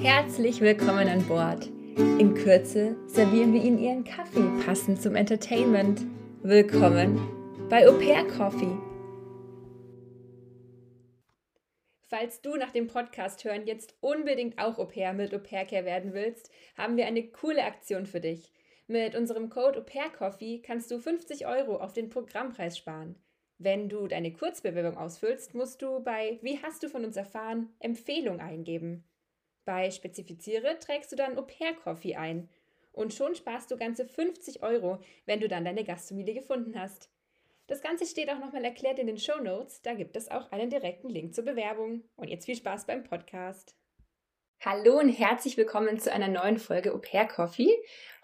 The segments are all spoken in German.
Herzlich willkommen an Bord. In Kürze servieren wir Ihnen Ihren Kaffee passend zum Entertainment. Willkommen bei Au Pair Coffee. Falls du nach dem Podcast hören jetzt unbedingt auch Au pair mit Au Pair Care werden willst, haben wir eine coole Aktion für dich. Mit unserem Code Au Pair Coffee kannst du 50 Euro auf den Programmpreis sparen. Wenn du deine Kurzbewerbung ausfüllst, musst du bei Wie hast du von uns erfahren Empfehlung eingeben. Bei Spezifiziere trägst du dann Au Pair Coffee ein. Und schon sparst du ganze 50 Euro, wenn du dann deine Gastfamilie gefunden hast. Das Ganze steht auch nochmal erklärt in den Show Notes. Da gibt es auch einen direkten Link zur Bewerbung. Und jetzt viel Spaß beim Podcast. Hallo und herzlich willkommen zu einer neuen Folge Au Pair Coffee.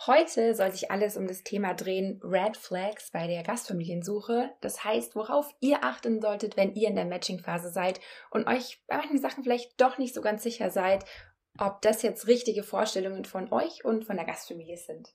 Heute soll sich alles um das Thema drehen Red Flags bei der Gastfamiliensuche. Das heißt, worauf ihr achten solltet, wenn ihr in der Matching-Phase seid und euch bei manchen Sachen vielleicht doch nicht so ganz sicher seid, ob das jetzt richtige Vorstellungen von euch und von der Gastfamilie sind.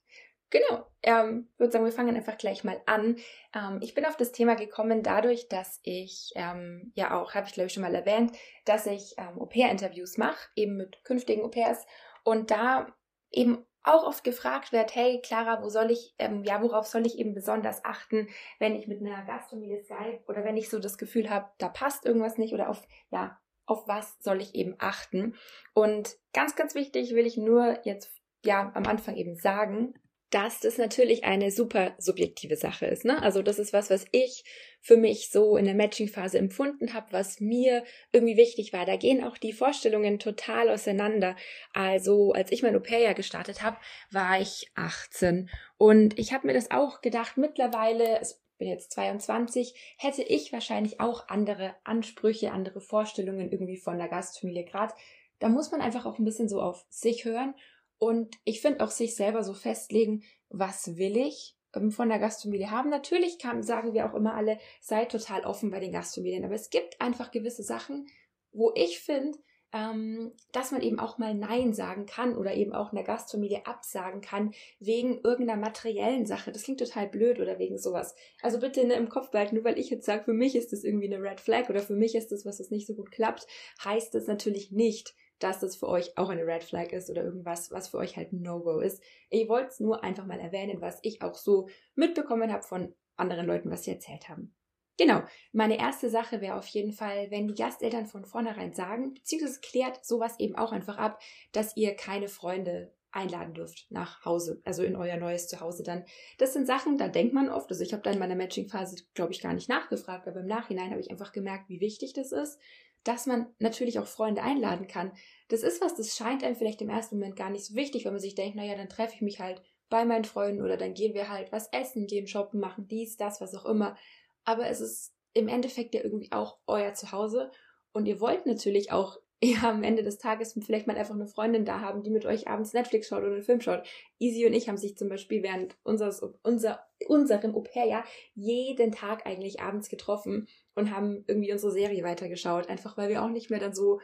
Genau, ähm, würde sagen, wir fangen einfach gleich mal an. Ähm, ich bin auf das Thema gekommen dadurch, dass ich ähm, ja auch, habe ich glaube ich schon mal erwähnt, dass ich ähm, Au-pair-Interviews mache, eben mit künftigen Au-pairs und da eben auch oft gefragt wird, hey Clara, wo soll ich, ähm, ja, worauf soll ich eben besonders achten, wenn ich mit einer Gastfamilie Skype oder wenn ich so das Gefühl habe, da passt irgendwas nicht oder auf, ja, auf was soll ich eben achten? Und ganz, ganz wichtig will ich nur jetzt ja am Anfang eben sagen, dass das natürlich eine super subjektive Sache ist. Ne? Also das ist was, was ich für mich so in der Matching-Phase empfunden habe, was mir irgendwie wichtig war. Da gehen auch die Vorstellungen total auseinander. Also als ich mein Au-pair gestartet habe, war ich 18 und ich habe mir das auch gedacht, mittlerweile, bin jetzt 22, hätte ich wahrscheinlich auch andere Ansprüche, andere Vorstellungen irgendwie von der Gastfamilie. Gerade da muss man einfach auch ein bisschen so auf sich hören und ich finde auch sich selber so festlegen, was will ich ähm, von der Gastfamilie haben. Natürlich kann, sagen wir auch immer alle, seid total offen bei den Gastfamilien, aber es gibt einfach gewisse Sachen, wo ich finde, dass man eben auch mal Nein sagen kann oder eben auch einer Gastfamilie absagen kann wegen irgendeiner materiellen Sache. Das klingt total blöd oder wegen sowas. Also bitte ne, im Kopf behalten, nur weil ich jetzt sage, für mich ist das irgendwie eine Red Flag oder für mich ist das, was das nicht so gut klappt, heißt das natürlich nicht, dass das für euch auch eine Red Flag ist oder irgendwas, was für euch halt ein No-Go ist. Ich wollte es nur einfach mal erwähnen, was ich auch so mitbekommen habe von anderen Leuten, was sie erzählt haben. Genau, meine erste Sache wäre auf jeden Fall, wenn die Gasteltern von vornherein sagen, beziehungsweise klärt sowas eben auch einfach ab, dass ihr keine Freunde einladen dürft nach Hause, also in euer neues Zuhause dann. Das sind Sachen, da denkt man oft, also ich habe da in meiner Matching-Phase, glaube ich, gar nicht nachgefragt, aber im Nachhinein habe ich einfach gemerkt, wie wichtig das ist, dass man natürlich auch Freunde einladen kann. Das ist was, das scheint einem vielleicht im ersten Moment gar nicht so wichtig, wenn man sich denkt, naja, dann treffe ich mich halt bei meinen Freunden oder dann gehen wir halt was essen, gehen shoppen, machen dies, das, was auch immer aber es ist im Endeffekt ja irgendwie auch euer Zuhause und ihr wollt natürlich auch ja, am Ende des Tages vielleicht mal einfach eine Freundin da haben, die mit euch abends Netflix schaut oder einen Film schaut. Easy und ich haben sich zum Beispiel während unseres, unser, unserem Au-pair-Jahr jeden Tag eigentlich abends getroffen und haben irgendwie unsere Serie weitergeschaut, einfach weil wir auch nicht mehr dann so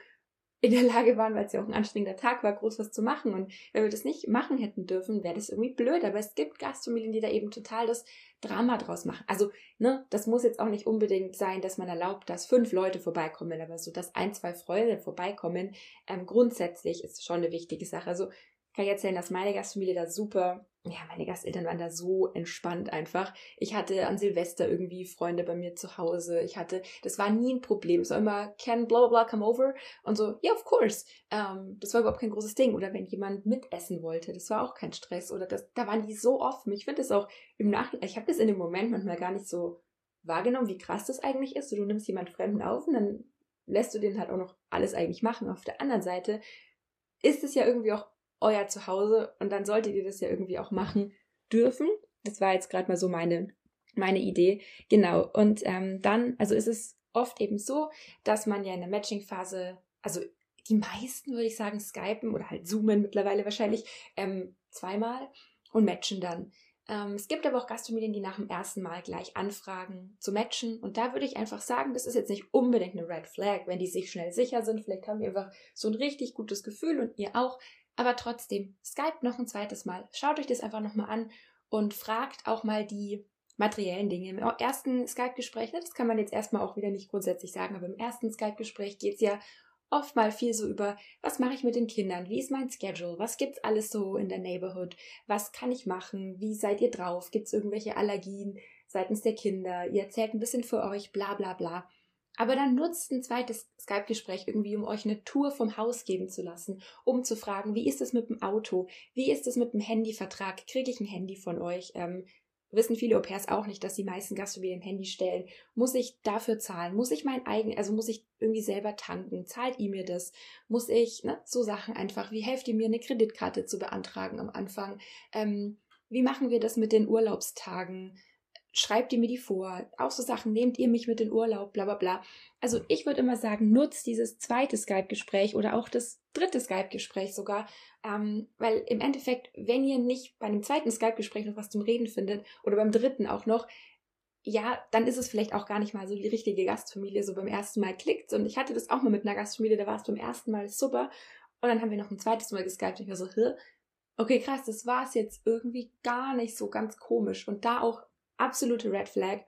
in der Lage waren, weil es ja auch ein anstrengender Tag war, groß was zu machen. Und wenn wir das nicht machen hätten dürfen, wäre das irgendwie blöd. Aber es gibt Gastfamilien, die da eben total das Drama draus machen. Also, ne, das muss jetzt auch nicht unbedingt sein, dass man erlaubt, dass fünf Leute vorbeikommen, aber so, dass ein, zwei Freunde vorbeikommen, ähm, grundsätzlich ist schon eine wichtige Sache. Also, kann ich erzählen, dass meine Gastfamilie da super ja, meine Gasteltern waren da so entspannt einfach. Ich hatte an Silvester irgendwie Freunde bei mir zu Hause. Ich hatte, das war nie ein Problem. Es war immer, can blah blah blah come over? Und so, ja, yeah, of course. Ähm, das war überhaupt kein großes Ding. Oder wenn jemand mitessen wollte, das war auch kein Stress. Oder das, da waren die so offen. Ich finde das auch im Nachhinein, ich habe das in dem Moment manchmal gar nicht so wahrgenommen, wie krass das eigentlich ist. So, du nimmst jemand Fremden auf und dann lässt du den halt auch noch alles eigentlich machen. Auf der anderen Seite ist es ja irgendwie auch euer Zuhause und dann solltet ihr das ja irgendwie auch machen dürfen. Das war jetzt gerade mal so meine, meine Idee. Genau. Und ähm, dann, also ist es oft eben so, dass man ja in der Matching-Phase, also die meisten würde ich sagen, skypen oder halt zoomen mittlerweile wahrscheinlich ähm, zweimal und matchen dann. Ähm, es gibt aber auch Gastfamilien, die nach dem ersten Mal gleich anfragen zu matchen. Und da würde ich einfach sagen, das ist jetzt nicht unbedingt eine Red Flag, wenn die sich schnell sicher sind. Vielleicht haben die einfach so ein richtig gutes Gefühl und ihr auch. Aber trotzdem, Skype noch ein zweites Mal. Schaut euch das einfach nochmal an und fragt auch mal die materiellen Dinge. Im ersten Skype-Gespräch, ne, das kann man jetzt erstmal auch wieder nicht grundsätzlich sagen, aber im ersten Skype-Gespräch geht es ja oft mal viel so über, was mache ich mit den Kindern, wie ist mein Schedule, was gibt's alles so in der Neighborhood, was kann ich machen, wie seid ihr drauf, gibt's irgendwelche Allergien seitens der Kinder, ihr erzählt ein bisschen für euch, bla bla bla. Aber dann nutzt ein zweites Skype-Gespräch irgendwie, um euch eine Tour vom Haus geben zu lassen, um zu fragen, wie ist es mit dem Auto, wie ist es mit dem Handyvertrag, kriege ich ein Handy von euch, ähm, wissen viele Au pairs auch nicht, dass die meisten Gastfamilien Handy stellen. Muss ich dafür zahlen? Muss ich mein eigen, also muss ich irgendwie selber tanken? Zahlt ihr mir das? Muss ich, ne, so Sachen einfach, wie helft ihr mir, eine Kreditkarte zu beantragen am Anfang? Ähm, wie machen wir das mit den Urlaubstagen? Schreibt ihr mir die vor, auch so Sachen, nehmt ihr mich mit in Urlaub, bla bla bla. Also ich würde immer sagen, nutzt dieses zweite Skype-Gespräch oder auch das dritte Skype-Gespräch sogar, ähm, weil im Endeffekt, wenn ihr nicht bei einem zweiten Skype-Gespräch noch was zum Reden findet oder beim dritten auch noch, ja, dann ist es vielleicht auch gar nicht mal so die richtige Gastfamilie, so beim ersten Mal klickt. Und ich hatte das auch mal mit einer Gastfamilie, da war es beim ersten Mal super. Und dann haben wir noch ein zweites Mal geskypt und ich war so, Hä? okay, krass, das war es jetzt irgendwie gar nicht so ganz komisch. Und da auch absolute Red Flag,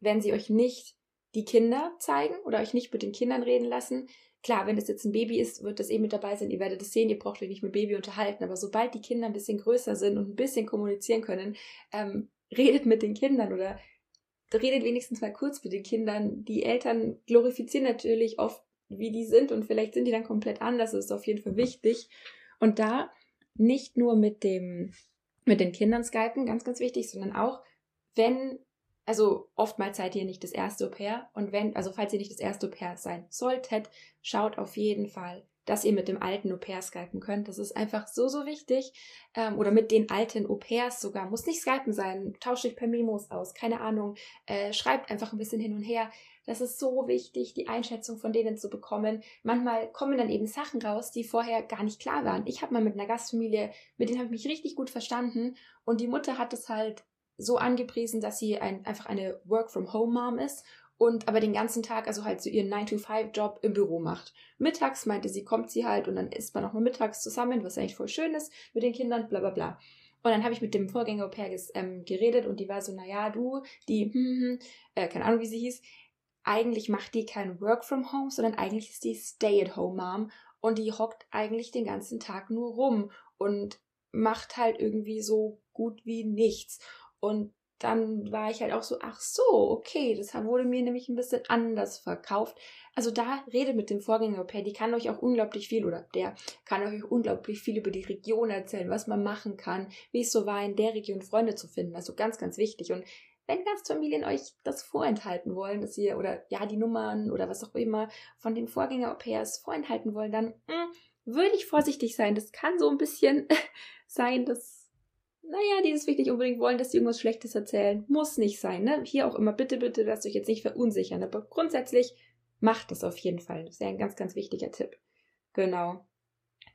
wenn sie euch nicht die Kinder zeigen oder euch nicht mit den Kindern reden lassen. Klar, wenn das jetzt ein Baby ist, wird das eh mit dabei sein. Ihr werdet es sehen, ihr braucht euch nicht mit Baby unterhalten. Aber sobald die Kinder ein bisschen größer sind und ein bisschen kommunizieren können, ähm, redet mit den Kindern oder redet wenigstens mal kurz mit den Kindern. Die Eltern glorifizieren natürlich oft, wie die sind und vielleicht sind die dann komplett anders. Das ist auf jeden Fall wichtig. Und da nicht nur mit dem, mit den Kindern skypen, ganz, ganz wichtig, sondern auch wenn, also oftmals seid ihr nicht das erste Au pair und wenn, also falls ihr nicht das erste Au pair sein solltet, schaut auf jeden Fall, dass ihr mit dem alten Au pair skypen könnt. Das ist einfach so, so wichtig. Ähm, oder mit den alten Au pairs sogar. Muss nicht skypen sein. Tauscht euch per Memos aus. Keine Ahnung. Äh, schreibt einfach ein bisschen hin und her. Das ist so wichtig, die Einschätzung von denen zu bekommen. Manchmal kommen dann eben Sachen raus, die vorher gar nicht klar waren. Ich habe mal mit einer Gastfamilie, mit denen habe ich mich richtig gut verstanden und die Mutter hat es halt so angepriesen, dass sie ein, einfach eine Work-from-Home-Mom ist und aber den ganzen Tag, also halt so ihren 9-to-5-Job im Büro macht. Mittags meinte sie, kommt sie halt und dann isst man auch mal mittags zusammen, was eigentlich voll schön ist mit den Kindern, bla bla bla. Und dann habe ich mit dem Vorgänger Au ähm, geredet und die war so, naja, du, die, hm, hm, äh, keine Ahnung, wie sie hieß, eigentlich macht die kein Work from Home, sondern eigentlich ist die Stay-at-Home-Mom und die hockt eigentlich den ganzen Tag nur rum und macht halt irgendwie so gut wie nichts. Und dann war ich halt auch so, ach so, okay, das wurde mir nämlich ein bisschen anders verkauft. Also da redet mit dem Vorgänger Pair, die kann euch auch unglaublich viel oder der kann euch unglaublich viel über die Region erzählen, was man machen kann, wie es so war, in der Region Freunde zu finden. Also ganz, ganz wichtig. Und wenn Gastfamilien euch das vorenthalten wollen, dass ihr oder ja die Nummern oder was auch immer von den Vorgänger Au pairs vorenthalten wollen, dann mh, hm, würde ich vorsichtig sein. Das kann so ein bisschen sein, dass naja, die es wirklich unbedingt wollen, dass sie irgendwas Schlechtes erzählen. Muss nicht sein, ne? Hier auch immer, bitte, bitte, lasst euch jetzt nicht verunsichern. Aber grundsätzlich macht es auf jeden Fall. Das ist ja ein ganz, ganz wichtiger Tipp. Genau.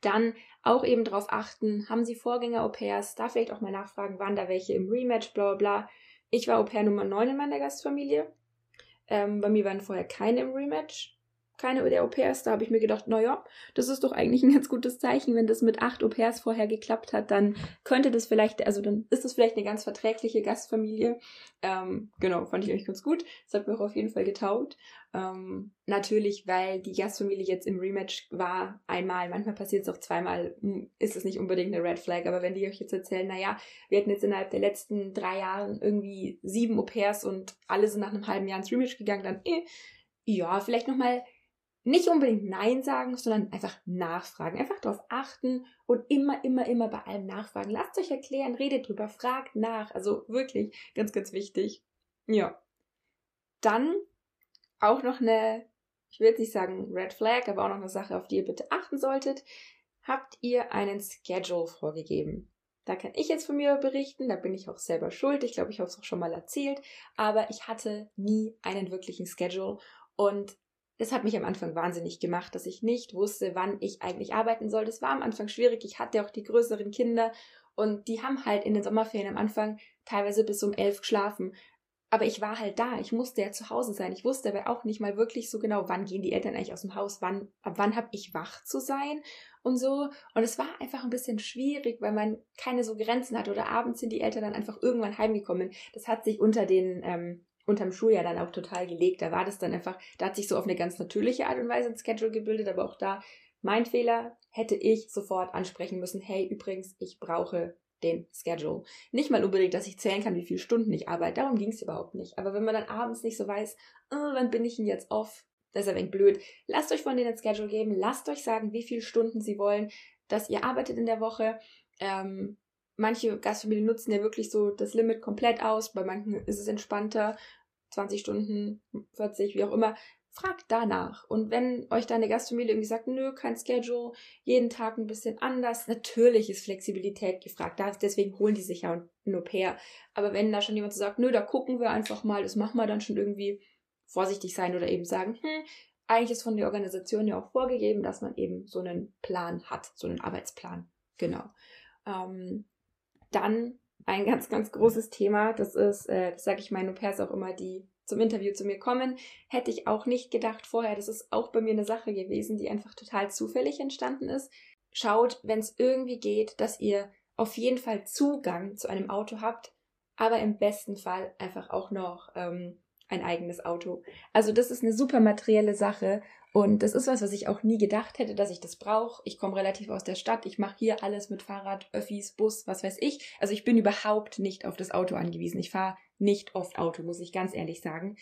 Dann auch eben darauf achten, haben Sie Vorgänger-Au-pairs? Da vielleicht auch mal nachfragen, waren da welche im Rematch, bla bla bla. Ich war Au-pair Nummer 9 in meiner Gastfamilie. Ähm, bei mir waren vorher keine im Rematch keine der Au-pairs. Da habe ich mir gedacht, naja, das ist doch eigentlich ein ganz gutes Zeichen. Wenn das mit acht Au-pairs vorher geklappt hat, dann könnte das vielleicht, also dann ist das vielleicht eine ganz verträgliche Gastfamilie. Ähm, genau, fand ich eigentlich ganz gut. Das hat mir auch auf jeden Fall getaugt. Ähm, natürlich, weil die Gastfamilie jetzt im Rematch war, einmal, manchmal passiert es auch zweimal, hm, ist es nicht unbedingt eine Red Flag, aber wenn die euch jetzt erzählen, naja, wir hatten jetzt innerhalb der letzten drei Jahre irgendwie sieben Au-pairs und alle sind nach einem halben Jahr ins Rematch gegangen, dann eh, ja, vielleicht nochmal nicht unbedingt Nein sagen, sondern einfach nachfragen. Einfach darauf achten und immer, immer, immer bei allem nachfragen. Lasst euch erklären, redet drüber, fragt nach. Also wirklich ganz, ganz wichtig. Ja. Dann auch noch eine, ich jetzt nicht sagen Red Flag, aber auch noch eine Sache, auf die ihr bitte achten solltet. Habt ihr einen Schedule vorgegeben? Da kann ich jetzt von mir berichten, da bin ich auch selber schuld. Ich glaube, ich habe es auch schon mal erzählt, aber ich hatte nie einen wirklichen Schedule und das hat mich am Anfang wahnsinnig gemacht, dass ich nicht wusste, wann ich eigentlich arbeiten soll. Das war am Anfang schwierig. Ich hatte auch die größeren Kinder und die haben halt in den Sommerferien am Anfang teilweise bis um elf geschlafen. Aber ich war halt da. Ich musste ja zu Hause sein. Ich wusste aber auch nicht mal wirklich so genau, wann gehen die Eltern eigentlich aus dem Haus, wann, ab wann habe ich wach zu sein und so. Und es war einfach ein bisschen schwierig, weil man keine so Grenzen hatte. Oder abends sind die Eltern dann einfach irgendwann heimgekommen. Das hat sich unter den ähm, unterm Schuljahr dann auch total gelegt. Da war das dann einfach, da hat sich so auf eine ganz natürliche Art und Weise ein Schedule gebildet, aber auch da mein Fehler hätte ich sofort ansprechen müssen. Hey, übrigens, ich brauche den Schedule. Nicht mal unbedingt, dass ich zählen kann, wie viele Stunden ich arbeite. Darum ging es überhaupt nicht. Aber wenn man dann abends nicht so weiß, oh, wann bin ich denn jetzt off? Das ist ein wenig blöd. Lasst euch von denen ein Schedule geben. Lasst euch sagen, wie viele Stunden sie wollen, dass ihr arbeitet in der Woche. Ähm, manche Gastfamilien nutzen ja wirklich so das Limit komplett aus. Bei manchen ist es entspannter. 20 Stunden, 40, wie auch immer. Fragt danach. Und wenn euch deine Gastfamilie irgendwie sagt, nö, kein Schedule, jeden Tag ein bisschen anders, natürlich ist Flexibilität gefragt. Deswegen holen die sich ja ein Au-pair. Aber wenn da schon jemand so sagt, nö, da gucken wir einfach mal, das machen wir dann schon irgendwie, vorsichtig sein oder eben sagen, hm, eigentlich ist von der Organisation ja auch vorgegeben, dass man eben so einen Plan hat, so einen Arbeitsplan. Genau. Ähm, dann ein ganz, ganz großes Thema, das ist, äh, das sage ich meinen Au-pairs auch immer, die zum Interview zu mir kommen. Hätte ich auch nicht gedacht vorher. Das ist auch bei mir eine Sache gewesen, die einfach total zufällig entstanden ist. Schaut, wenn es irgendwie geht, dass ihr auf jeden Fall Zugang zu einem Auto habt, aber im besten Fall einfach auch noch ähm, ein eigenes Auto. Also das ist eine super materielle Sache und das ist was, was ich auch nie gedacht hätte, dass ich das brauche. Ich komme relativ aus der Stadt, ich mache hier alles mit Fahrrad, Öffis, Bus, was weiß ich. Also ich bin überhaupt nicht auf das Auto angewiesen. Ich fahre nicht oft Auto, muss ich ganz ehrlich sagen.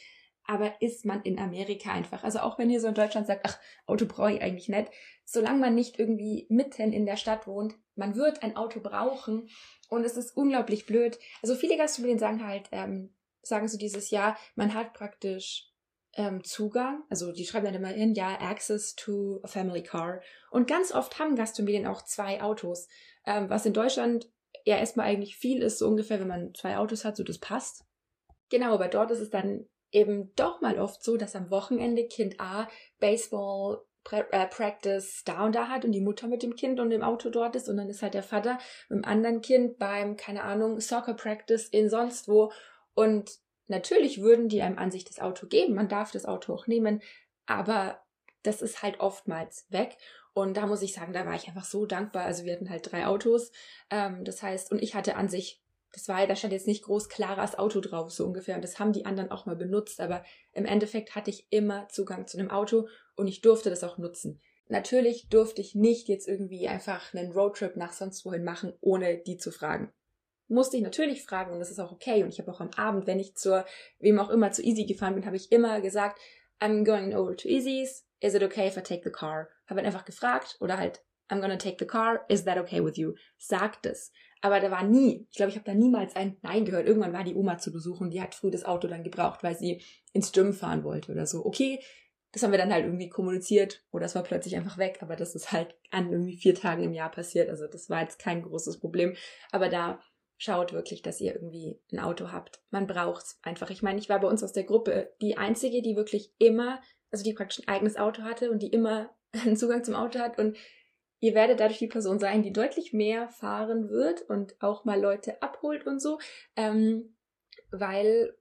Aber ist man in Amerika einfach. Also auch wenn ihr so in Deutschland sagt, ach, Auto brauche ich eigentlich nicht. Solange man nicht irgendwie mitten in der Stadt wohnt, man wird ein Auto brauchen. Und es ist unglaublich blöd. Also viele Gastronomen sagen halt, ähm, sagen so dieses Jahr, man hat praktisch ähm, Zugang, also die schreiben dann immer hin, ja, Access to a Family Car. Und ganz oft haben Gastfamilien auch zwei Autos, ähm, was in Deutschland ja erstmal eigentlich viel ist, so ungefähr, wenn man zwei Autos hat, so das passt. Genau, aber dort ist es dann eben doch mal oft so, dass am Wochenende Kind A Baseball äh, Practice da und da hat und die Mutter mit dem Kind und dem Auto dort ist und dann ist halt der Vater mit dem anderen Kind beim, keine Ahnung, Soccer Practice in sonst wo und natürlich würden die einem an sich das Auto geben, man darf das Auto auch nehmen, aber das ist halt oftmals weg und da muss ich sagen, da war ich einfach so dankbar. Also wir hatten halt drei Autos. Ähm, das heißt, und ich hatte an sich das war, da stand jetzt nicht groß klares Auto drauf, so ungefähr. Und das haben die anderen auch mal benutzt. Aber im Endeffekt hatte ich immer Zugang zu einem Auto und ich durfte das auch nutzen. Natürlich durfte ich nicht jetzt irgendwie einfach einen Roadtrip nach sonst wohin machen, ohne die zu fragen. Musste ich natürlich fragen und das ist auch okay. Und ich habe auch am Abend, wenn ich zur, wem auch immer, zu Easy gefahren bin, habe ich immer gesagt, I'm going over to Easy's. Is it okay if I take the car? Habe einfach gefragt oder halt, I'm gonna take the car. Is that okay with you? Sagt es. Aber da war nie, ich glaube, ich habe da niemals ein Nein gehört. Irgendwann war die Oma zu besuchen, die hat früh das Auto dann gebraucht, weil sie ins Gym fahren wollte oder so. Okay, das haben wir dann halt irgendwie kommuniziert oder es war plötzlich einfach weg, aber das ist halt an irgendwie vier Tagen im Jahr passiert. Also das war jetzt kein großes Problem. Aber da schaut wirklich, dass ihr irgendwie ein Auto habt. Man braucht's einfach. Ich meine, ich war bei uns aus der Gruppe die einzige, die wirklich immer, also die praktisch ein eigenes Auto hatte und die immer einen Zugang zum Auto hat und Ihr werdet dadurch die Person sein, die deutlich mehr fahren wird und auch mal Leute abholt und so, ähm, weil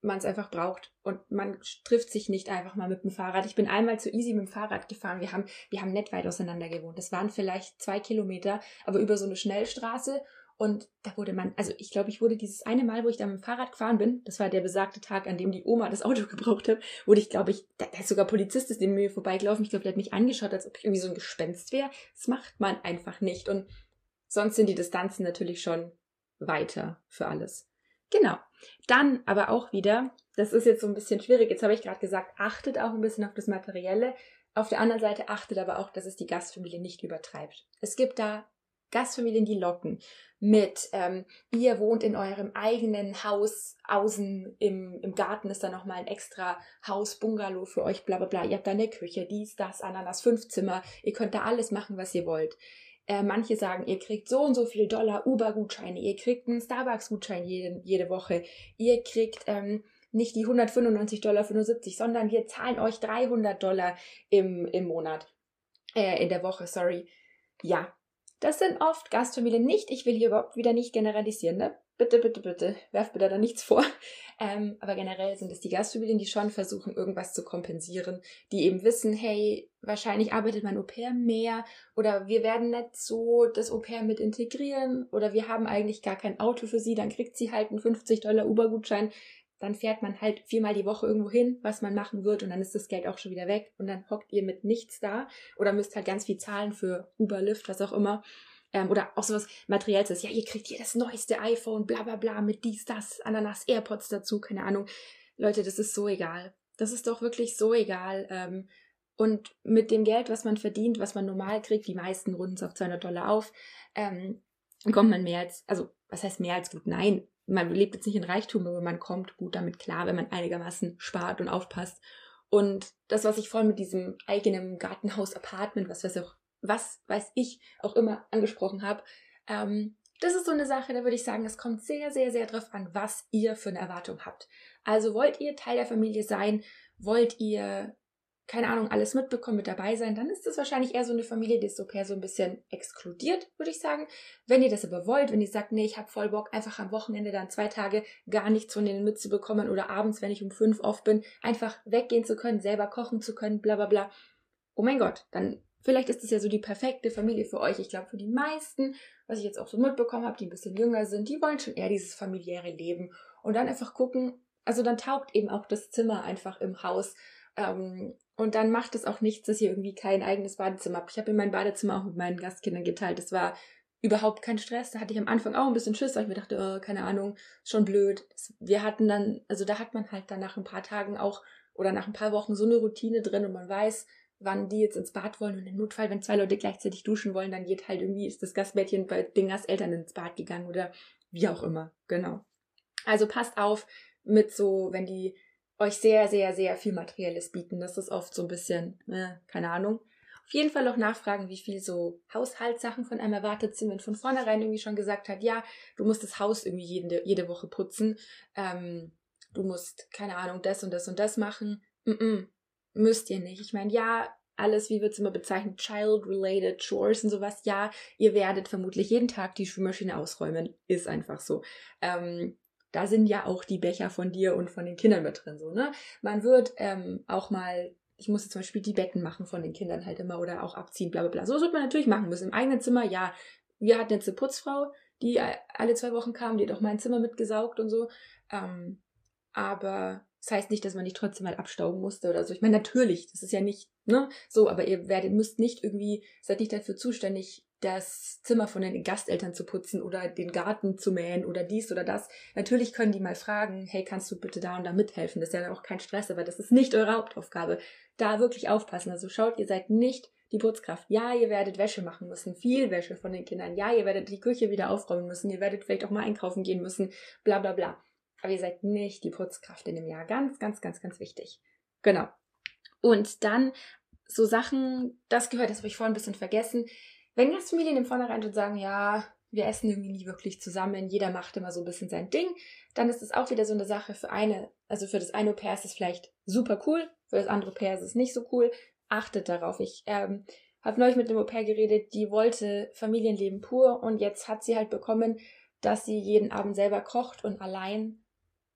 man es einfach braucht und man trifft sich nicht einfach mal mit dem Fahrrad. Ich bin einmal zu easy mit dem Fahrrad gefahren. Wir haben, wir haben nicht weit auseinander gewohnt. Das waren vielleicht zwei Kilometer, aber über so eine Schnellstraße und da wurde man, also ich glaube, ich wurde dieses eine Mal, wo ich da mit dem Fahrrad gefahren bin, das war der besagte Tag, an dem die Oma das Auto gebraucht hat, wurde ich, glaube ich, da, da ist sogar Polizist ist neben mir vorbeigelaufen. Ich glaube, der hat mich angeschaut, als ob ich irgendwie so ein Gespenst wäre. Das macht man einfach nicht. Und sonst sind die Distanzen natürlich schon weiter für alles. Genau. Dann aber auch wieder, das ist jetzt so ein bisschen schwierig, jetzt habe ich gerade gesagt, achtet auch ein bisschen auf das Materielle. Auf der anderen Seite achtet aber auch, dass es die Gastfamilie nicht übertreibt. Es gibt da Gastfamilien, die locken mit, ähm, ihr wohnt in eurem eigenen Haus, außen im, im Garten ist da nochmal ein extra Haus, Bungalow für euch, bla bla bla. Ihr habt da eine Küche, dies, das, Ananas, fünf Zimmer. Ihr könnt da alles machen, was ihr wollt. Äh, manche sagen, ihr kriegt so und so viel Dollar Uber-Gutscheine, ihr kriegt einen Starbucks-Gutschein jede, jede Woche, ihr kriegt ähm, nicht die 195 Dollar 75, sondern wir zahlen euch 300 Dollar im, im Monat, äh, in der Woche, sorry. Ja, das sind oft Gastfamilien nicht. Ich will hier überhaupt wieder nicht generalisieren, ne? Bitte, bitte, bitte, werft mir da nichts vor. Ähm, aber generell sind es die Gastfamilien, die schon versuchen, irgendwas zu kompensieren, die eben wissen, hey, wahrscheinlich arbeitet mein Au-pair mehr oder wir werden nicht so das Au-pair mit integrieren oder wir haben eigentlich gar kein Auto für sie, dann kriegt sie halt einen 50 Dollar Uber-Gutschein dann fährt man halt viermal die Woche irgendwo hin, was man machen wird und dann ist das Geld auch schon wieder weg und dann hockt ihr mit nichts da oder müsst halt ganz viel zahlen für Uber, Lyft, was auch immer. Ähm, oder auch sowas Materielles. Ja, ihr kriegt hier das neueste iPhone, bla bla bla, mit dies, das, Ananas, AirPods dazu, keine Ahnung. Leute, das ist so egal. Das ist doch wirklich so egal. Ähm, und mit dem Geld, was man verdient, was man normal kriegt, die meisten runden es auf 200 Dollar auf, ähm, kommt man mehr als, also was heißt mehr als gut? Nein, man lebt jetzt nicht in Reichtum, aber man kommt gut damit klar, wenn man einigermaßen spart und aufpasst. Und das, was ich vorhin mit diesem eigenen Gartenhaus, Apartment, was weiß auch, was weiß ich auch immer angesprochen habe, ähm, das ist so eine Sache, da würde ich sagen, es kommt sehr, sehr, sehr drauf an, was ihr für eine Erwartung habt. Also wollt ihr Teil der Familie sein? Wollt ihr keine Ahnung, alles mitbekommen, mit dabei sein, dann ist das wahrscheinlich eher so eine Familie, die ist so per so ein bisschen exkludiert, würde ich sagen. Wenn ihr das aber wollt, wenn ihr sagt, nee, ich habe voll Bock, einfach am Wochenende dann zwei Tage gar nichts von denen mitzubekommen oder abends, wenn ich um fünf off bin, einfach weggehen zu können, selber kochen zu können, bla bla bla. Oh mein Gott, dann vielleicht ist das ja so die perfekte Familie für euch. Ich glaube, für die meisten, was ich jetzt auch so mitbekommen habe, die ein bisschen jünger sind, die wollen schon eher dieses familiäre Leben und dann einfach gucken, also dann taugt eben auch das Zimmer einfach im Haus. Ähm, und dann macht es auch nichts, dass ihr irgendwie kein eigenes Badezimmer habt. Ich habe in mein Badezimmer auch mit meinen Gastkindern geteilt. Das war überhaupt kein Stress. Da hatte ich am Anfang auch ein bisschen Schiss, weil ich mir dachte, oh, keine Ahnung, schon blöd. wir hatten dann, also da hat man halt dann nach ein paar Tagen auch oder nach ein paar Wochen so eine Routine drin und man weiß, wann die jetzt ins Bad wollen. Und im Notfall, wenn zwei Leute gleichzeitig duschen wollen, dann geht halt irgendwie, ist das Gastbettchen bei den Gasteltern ins Bad gegangen oder wie auch immer. Genau. Also passt auf mit so, wenn die euch sehr, sehr, sehr viel Materielles bieten. Das ist oft so ein bisschen, äh, keine Ahnung. Auf jeden Fall auch nachfragen, wie viel so Haushaltssachen von einem erwartet sind. Wenn von vornherein irgendwie schon gesagt hat, ja, du musst das Haus irgendwie jede, jede Woche putzen, ähm, du musst, keine Ahnung, das und das und das machen. Mm -mm, müsst ihr nicht. Ich meine, ja, alles, wie wird es immer bezeichnet, child-related chores und sowas. Ja, ihr werdet vermutlich jeden Tag die Spülmaschine ausräumen. Ist einfach so. Ähm, da sind ja auch die Becher von dir und von den Kindern mit drin, so, ne? Man wird ähm, auch mal, ich muss zum Beispiel die Betten machen von den Kindern halt immer oder auch abziehen, bla bla bla. So wird man natürlich machen müssen. Im eigenen Zimmer, ja, wir hatten jetzt eine Putzfrau, die alle zwei Wochen kam, die hat auch mein Zimmer mitgesaugt und so. Ähm, aber das heißt nicht, dass man nicht trotzdem mal abstauben musste oder so. Ich meine, natürlich, das ist ja nicht, ne, so, aber ihr werdet, müsst nicht irgendwie, seid nicht dafür zuständig, das Zimmer von den Gasteltern zu putzen oder den Garten zu mähen oder dies oder das. Natürlich können die mal fragen, hey, kannst du bitte da und da mithelfen? Das ist ja auch kein Stress, aber das ist nicht eure Hauptaufgabe. Da wirklich aufpassen. Also schaut, ihr seid nicht die Putzkraft. Ja, ihr werdet Wäsche machen müssen, viel Wäsche von den Kindern. Ja, ihr werdet die Küche wieder aufräumen müssen. Ihr werdet vielleicht auch mal einkaufen gehen müssen, bla bla bla. Aber ihr seid nicht die Putzkraft in dem Jahr. Ganz, ganz, ganz, ganz wichtig. Genau. Und dann so Sachen, das gehört, das habe ich vorhin ein bisschen vergessen wenn Gastfamilien im Vornherein schon sagen, ja, wir essen irgendwie nie wirklich zusammen, jeder macht immer so ein bisschen sein Ding, dann ist es auch wieder so eine Sache für eine, also für das eine Au-pair ist es vielleicht super cool, für das andere Pair ist es nicht so cool. Achtet darauf. Ich ähm, habe neulich mit einem Au-pair geredet, die wollte Familienleben pur und jetzt hat sie halt bekommen, dass sie jeden Abend selber kocht und allein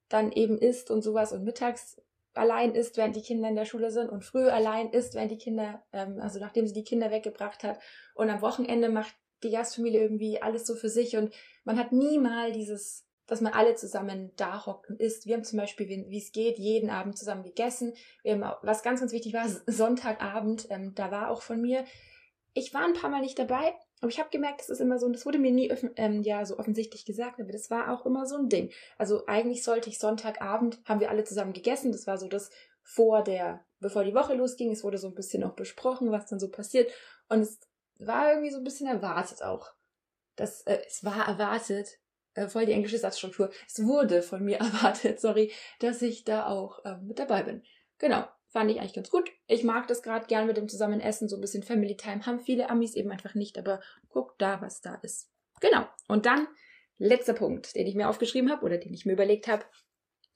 dann eben isst und sowas und mittags allein ist, während die Kinder in der Schule sind und früh allein ist, während die Kinder, ähm, also nachdem sie die Kinder weggebracht hat. Und am Wochenende macht die Gastfamilie irgendwie alles so für sich und man hat nie mal dieses, dass man alle zusammen da hockt und isst. Wir haben zum Beispiel, wie es geht, jeden Abend zusammen gegessen. Wir haben, was ganz, ganz wichtig war, Sonntagabend, ähm, da war auch von mir. Ich war ein paar Mal nicht dabei, aber ich habe gemerkt, das ist immer so, und das wurde mir nie ähm, ja so offensichtlich gesagt, aber das war auch immer so ein Ding. Also eigentlich sollte ich Sonntagabend, haben wir alle zusammen gegessen. Das war so das vor der, bevor die Woche losging. Es wurde so ein bisschen auch besprochen, was dann so passiert. Und es war irgendwie so ein bisschen erwartet auch. Das, äh, es war erwartet, äh, voll die englische Satzstruktur. Es wurde von mir erwartet, sorry, dass ich da auch äh, mit dabei bin. Genau. Fand ich eigentlich ganz gut. Ich mag das gerade gern mit dem Zusammenessen, so ein bisschen Family Time. Haben viele Amis eben einfach nicht, aber guck da, was da ist. Genau. Und dann letzter Punkt, den ich mir aufgeschrieben habe oder den ich mir überlegt habe.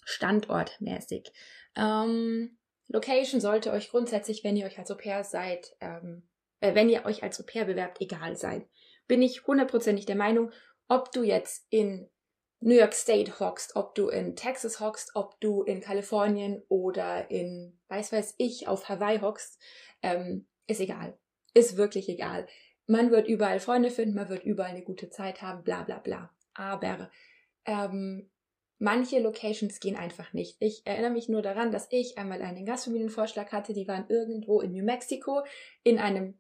Standortmäßig. Ähm, Location sollte euch grundsätzlich, wenn ihr euch als Au-pair seid, ähm, äh, wenn ihr euch als Au-pair bewerbt, egal sein. Bin ich hundertprozentig der Meinung, ob du jetzt in New York State hockst, ob du in Texas hockst, ob du in Kalifornien oder in, weiß weiß ich, auf Hawaii hockst, ähm, ist egal. Ist wirklich egal. Man wird überall Freunde finden, man wird überall eine gute Zeit haben, bla bla bla. Aber ähm, manche Locations gehen einfach nicht. Ich erinnere mich nur daran, dass ich einmal einen Gastfamilienvorschlag hatte, die waren irgendwo in New Mexico in einem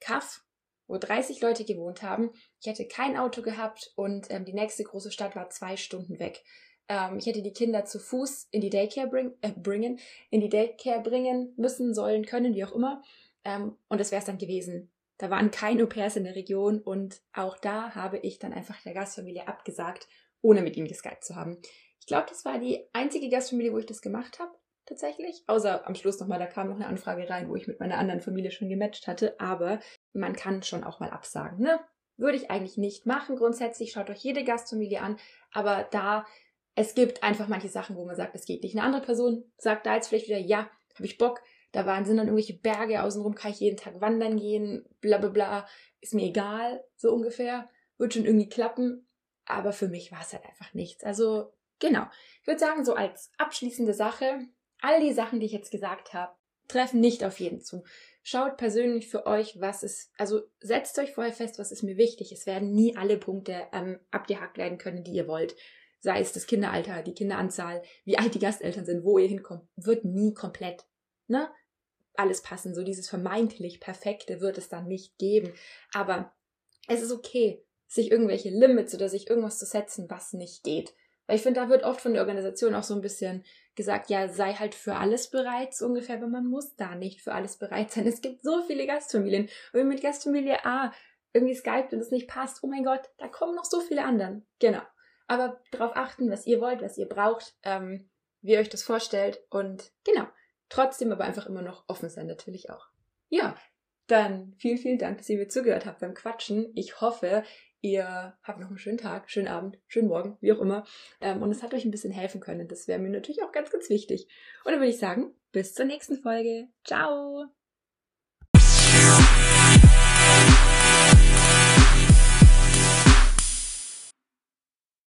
Kaff, wo 30 Leute gewohnt haben. Ich hätte kein Auto gehabt und ähm, die nächste große Stadt war zwei Stunden weg. Ähm, ich hätte die Kinder zu Fuß in die Daycare bring, äh, bringen, in die Daycare bringen müssen, sollen, können, wie auch immer. Ähm, und das wäre es dann gewesen. Da waren keine Au-pairs in der Region und auch da habe ich dann einfach der Gastfamilie abgesagt, ohne mit ihm geskypt zu haben. Ich glaube, das war die einzige Gastfamilie, wo ich das gemacht habe, tatsächlich. Außer am Schluss nochmal, da kam noch eine Anfrage rein, wo ich mit meiner anderen Familie schon gematcht hatte. Aber man kann schon auch mal absagen, ne? Würde ich eigentlich nicht machen. Grundsätzlich schaut euch jede Gastfamilie an. Aber da, es gibt einfach manche Sachen, wo man sagt, es geht nicht. Eine andere Person sagt da jetzt vielleicht wieder, ja, habe ich Bock. Da waren, sind dann irgendwelche Berge außenrum, kann ich jeden Tag wandern gehen, bla bla bla. Ist mir egal, so ungefähr. Wird schon irgendwie klappen. Aber für mich war es halt einfach nichts. Also, genau. Ich würde sagen, so als abschließende Sache, all die Sachen, die ich jetzt gesagt habe, treffen nicht auf jeden zu. Schaut persönlich für euch, was ist, also setzt euch vorher fest, was ist mir wichtig. Es werden nie alle Punkte ähm, abgehakt werden können, die ihr wollt. Sei es das Kinderalter, die Kinderanzahl, wie alt die Gasteltern sind, wo ihr hinkommt, wird nie komplett, ne? Alles passen. So dieses vermeintlich Perfekte wird es dann nicht geben. Aber es ist okay, sich irgendwelche Limits oder sich irgendwas zu setzen, was nicht geht. Weil ich finde, da wird oft von der Organisation auch so ein bisschen gesagt, ja, sei halt für alles bereit, so ungefähr, aber man muss da nicht für alles bereit sein. Es gibt so viele Gastfamilien. Und wenn mit Gastfamilie A irgendwie Skype und es nicht passt, oh mein Gott, da kommen noch so viele anderen. Genau. Aber darauf achten, was ihr wollt, was ihr braucht, ähm, wie ihr euch das vorstellt und genau. Trotzdem aber einfach immer noch offen sein, natürlich auch. Ja, dann vielen, vielen Dank, dass ihr mir zugehört habt beim Quatschen. Ich hoffe, ihr habt noch einen schönen Tag, schönen Abend, schönen Morgen, wie auch immer. Ähm, und es hat euch ein bisschen helfen können. Das wäre mir natürlich auch ganz, ganz wichtig. Und dann würde ich sagen, bis zur nächsten Folge. Ciao!